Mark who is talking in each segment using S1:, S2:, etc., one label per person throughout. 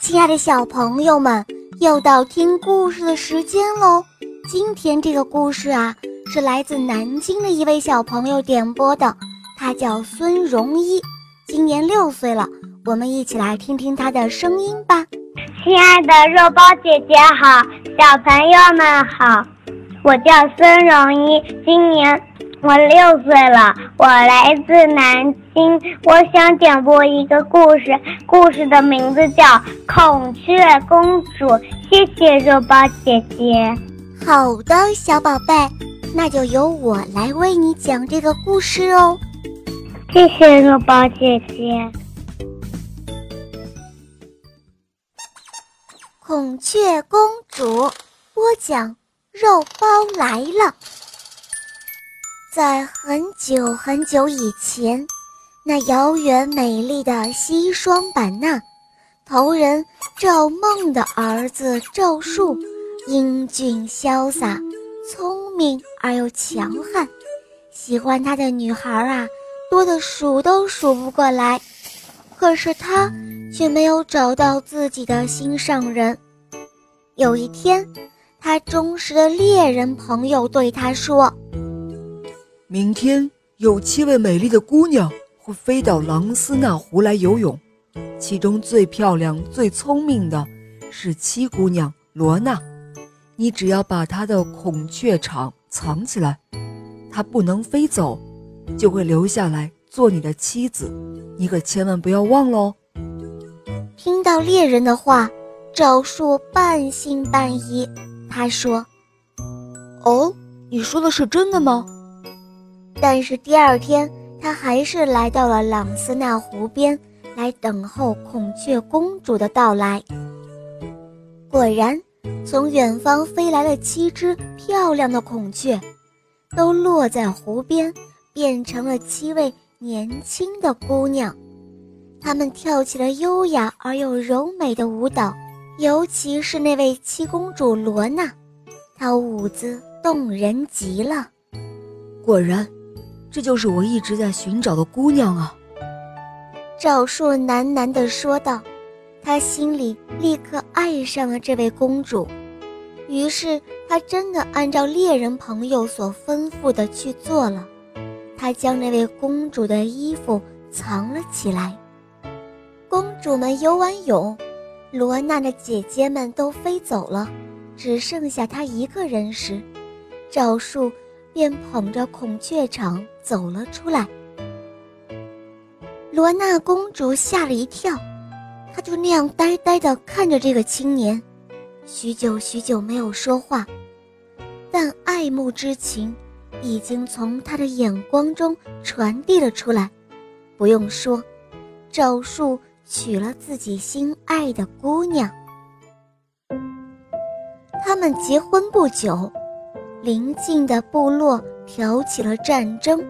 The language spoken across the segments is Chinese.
S1: 亲爱的小朋友们，又到听故事的时间喽！今天这个故事啊，是来自南京的一位小朋友点播的，他叫孙荣一，今年六岁了。我们一起来听听他的声音吧。
S2: 亲爱的肉包姐姐好，小朋友们好，我叫孙荣一，今年。我六岁了，我来自南京，我想点播一个故事，故事的名字叫《孔雀公主》。谢谢肉包姐姐。
S1: 好的，小宝贝，那就由我来为你讲这个故事哦。
S2: 谢谢肉包姐姐。
S1: 孔雀公主播讲，肉包来了。在很久很久以前，那遥远美丽的西双版纳，头人赵梦的儿子赵树，英俊潇洒，聪明而又强悍，喜欢他的女孩啊，多得数都数不过来。可是他却没有找到自己的心上人。有一天，他忠实的猎人朋友对他说。
S3: 明天有七位美丽的姑娘会飞到朗斯纳湖来游泳，其中最漂亮、最聪明的是七姑娘罗娜。你只要把她的孔雀场藏起来，她不能飞走，就会留下来做你的妻子。你可千万不要忘了哦。
S1: 听到猎人的话，赵树半信半疑。他说：“
S3: 哦，你说的是真的吗？”
S1: 但是第二天，他还是来到了朗斯纳湖边，来等候孔雀公主的到来。果然，从远方飞来了七只漂亮的孔雀，都落在湖边，变成了七位年轻的姑娘。她们跳起了优雅而又柔美的舞蹈，尤其是那位七公主罗娜，她舞姿动人极了。
S3: 果然。这就是我一直在寻找的姑娘啊！
S1: 赵树喃喃地说道，他心里立刻爱上了这位公主。于是他真的按照猎人朋友所吩咐的去做了。他将那位公主的衣服藏了起来。公主们游完泳，罗娜的姐姐们都飞走了，只剩下她一个人时，赵树。便捧着孔雀场走了出来。罗娜公主吓了一跳，她就那样呆呆地看着这个青年，许久许久没有说话，但爱慕之情已经从他的眼光中传递了出来。不用说，赵树娶了自己心爱的姑娘。他们结婚不久。邻近的部落挑起了战争，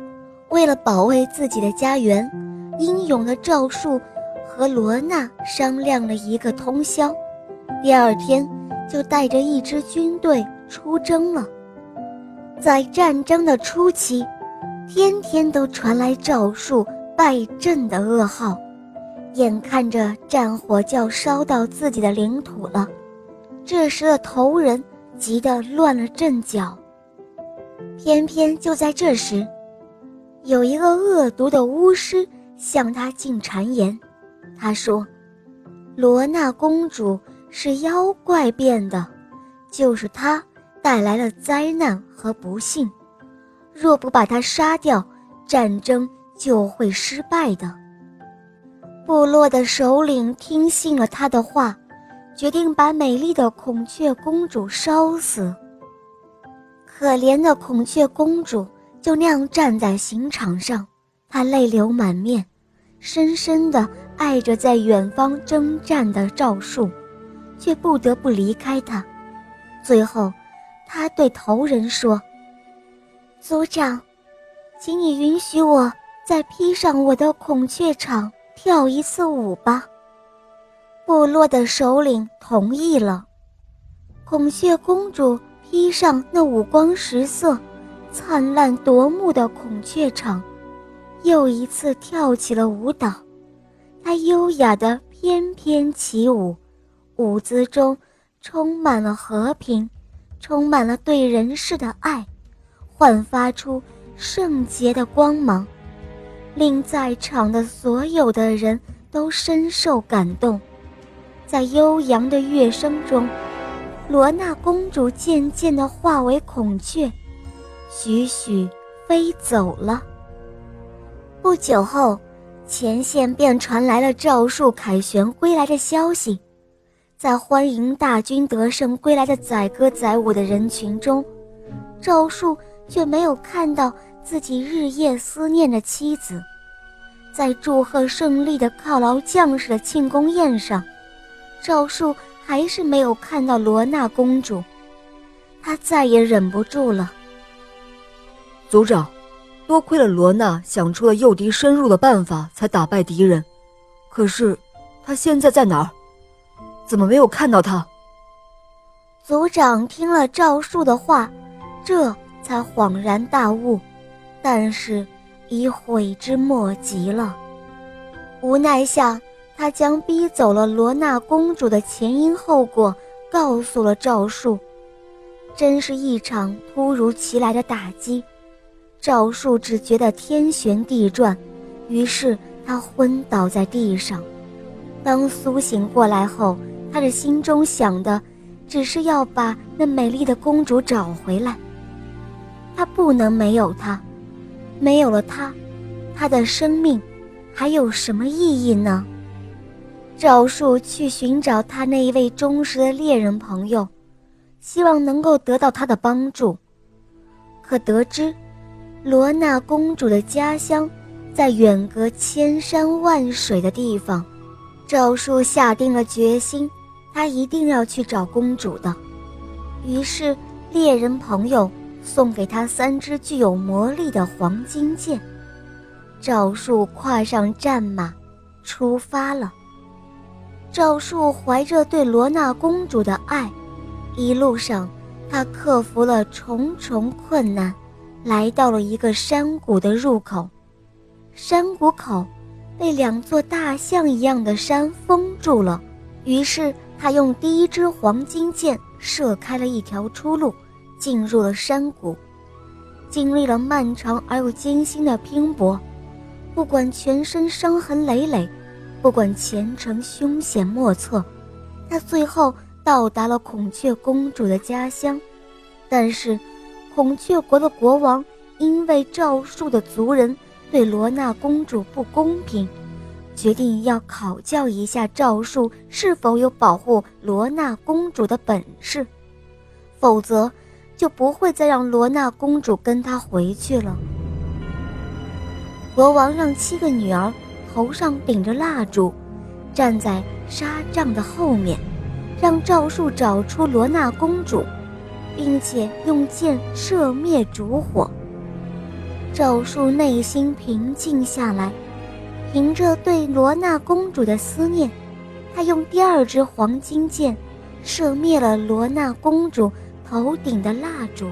S1: 为了保卫自己的家园，英勇的赵树和罗娜商量了一个通宵，第二天就带着一支军队出征了。在战争的初期，天天都传来赵树败阵的噩耗，眼看着战火就要烧到自己的领土了，这时的头人急得乱了阵脚。偏偏就在这时，有一个恶毒的巫师向他进谗言。他说：“罗娜公主是妖怪变的，就是她带来了灾难和不幸。若不把她杀掉，战争就会失败的。”部落的首领听信了他的话，决定把美丽的孔雀公主烧死。可怜的孔雀公主就那样站在刑场上，她泪流满面，深深地爱着在远方征战的赵树，却不得不离开他。最后，他对头人说：“族长，请你允许我再披上我的孔雀氅跳一次舞吧。”部落的首领同意了。孔雀公主。披上那五光十色、灿烂夺目的孔雀氅，又一次跳起了舞蹈。她优雅的翩翩起舞，舞姿中充满了和平，充满了对人世的爱，焕发出圣洁的光芒，令在场的所有的人都深受感动。在悠扬的乐声中，罗娜公主渐渐地化为孔雀，徐徐飞走了。不久后，前线便传来了赵树凯旋归来的消息。在欢迎大军得胜归来的载歌载舞的人群中，赵树却没有看到自己日夜思念的妻子。在祝贺胜利的犒劳将士的庆功宴上。赵树还是没有看到罗娜公主，他再也忍不住了。
S3: 族长，多亏了罗娜想出了诱敌深入的办法，才打败敌人。可是，他现在在哪儿？怎么没有看到他？
S1: 族长听了赵树的话，这才恍然大悟，但是已悔之莫及了。无奈下。他将逼走了罗娜公主的前因后果告诉了赵树，真是一场突如其来的打击。赵树只觉得天旋地转，于是他昏倒在地上。当苏醒过来后，他的心中想的只是要把那美丽的公主找回来。他不能没有她，没有了她，他的生命还有什么意义呢？赵树去寻找他那一位忠实的猎人朋友，希望能够得到他的帮助。可得知，罗娜公主的家乡在远隔千山万水的地方，赵树下定了决心，他一定要去找公主的。于是，猎人朋友送给他三支具有魔力的黄金剑。赵树跨上战马，出发了。赵树怀着对罗娜公主的爱，一路上，他克服了重重困难，来到了一个山谷的入口。山谷口被两座大象一样的山封住了，于是他用第一支黄金箭射开了一条出路，进入了山谷。经历了漫长而又艰辛的拼搏，不管全身伤痕累累。不管前程凶险莫测，他最后到达了孔雀公主的家乡。但是，孔雀国的国王因为赵树的族人对罗娜公主不公平，决定要考教一下赵树是否有保护罗娜公主的本事，否则就不会再让罗娜公主跟他回去了。国王让七个女儿。头上顶着蜡烛，站在纱帐的后面，让赵树找出罗娜公主，并且用剑射灭烛火。赵树内心平静下来，凭着对罗娜公主的思念，他用第二支黄金箭射灭了罗娜公主头顶的蜡烛。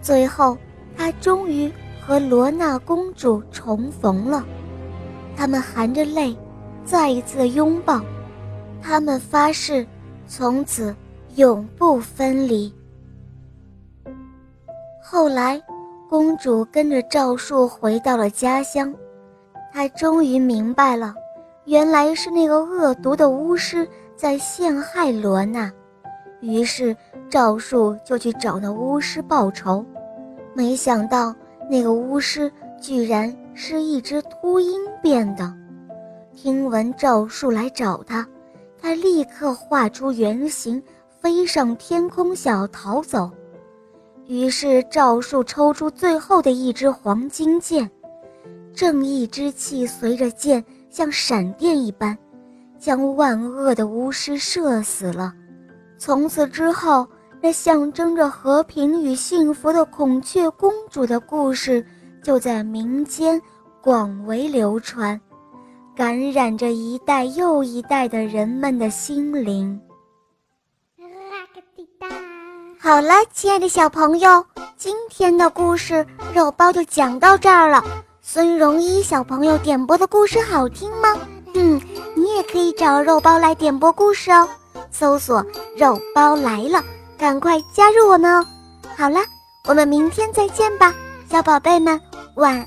S1: 最后，他终于和罗娜公主重逢了。他们含着泪，再一次拥抱，他们发誓，从此永不分离。后来，公主跟着赵树回到了家乡，她终于明白了，原来是那个恶毒的巫师在陷害罗娜，于是赵树就去找那巫师报仇，没想到那个巫师居然。是一只秃鹰变的。听闻赵树来找他，他立刻画出原形，飞上天空，想要逃走。于是赵树抽出最后的一支黄金箭，正义之气随着箭像闪电一般，将万恶的巫师射死了。从此之后，那象征着和平与幸福的孔雀公主的故事。就在民间广为流传，感染着一代又一代的人们的心灵。好了，亲爱的小朋友，今天的故事肉包就讲到这儿了。孙荣一小朋友点播的故事好听吗？嗯，你也可以找肉包来点播故事哦。搜索“肉包来了”，赶快加入我们哦！好了，我们明天再见吧，小宝贝们，晚。